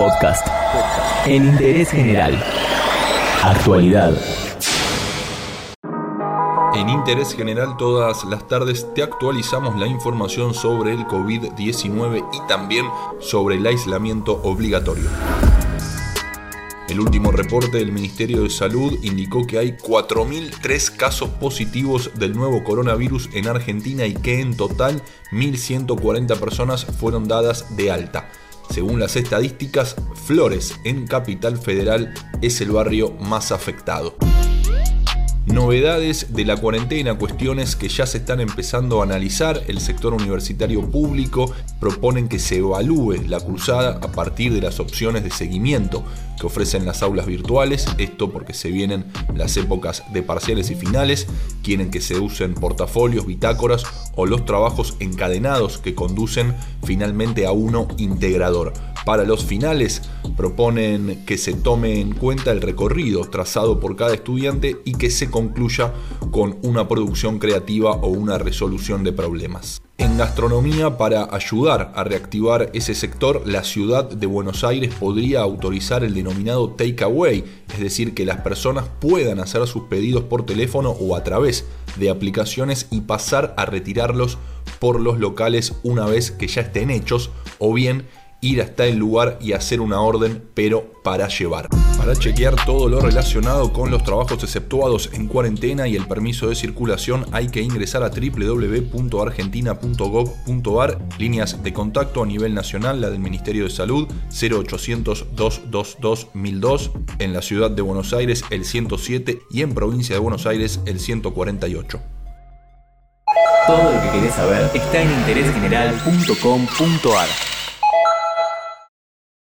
Podcast. En interés general. Actualidad. En Interés General todas las tardes te actualizamos la información sobre el COVID-19 y también sobre el aislamiento obligatorio. El último reporte del Ministerio de Salud indicó que hay 4.003 casos positivos del nuevo coronavirus en Argentina y que en total 1.140 personas fueron dadas de alta. Según las estadísticas, Flores en Capital Federal es el barrio más afectado. Novedades de la cuarentena, cuestiones que ya se están empezando a analizar. El sector universitario público proponen que se evalúe la cruzada a partir de las opciones de seguimiento que ofrecen las aulas virtuales. Esto porque se vienen las épocas de parciales y finales. Quieren que se usen portafolios, bitácoras o los trabajos encadenados que conducen finalmente a uno integrador. Para los finales proponen que se tome en cuenta el recorrido trazado por cada estudiante y que se concluya con una producción creativa o una resolución de problemas. En gastronomía, para ayudar a reactivar ese sector, la ciudad de Buenos Aires podría autorizar el denominado takeaway, es decir, que las personas puedan hacer sus pedidos por teléfono o a través de aplicaciones y pasar a retirarlos por los locales una vez que ya estén hechos o bien ir hasta el lugar y hacer una orden, pero para llevar. Para chequear todo lo relacionado con los trabajos exceptuados en cuarentena y el permiso de circulación hay que ingresar a www.argentina.gov.ar, líneas de contacto a nivel nacional, la del Ministerio de Salud 0800 222 1002, en la ciudad de Buenos Aires el 107 y en provincia de Buenos Aires el 148. Todo lo que querés saber está en interésgeneral.com.ar.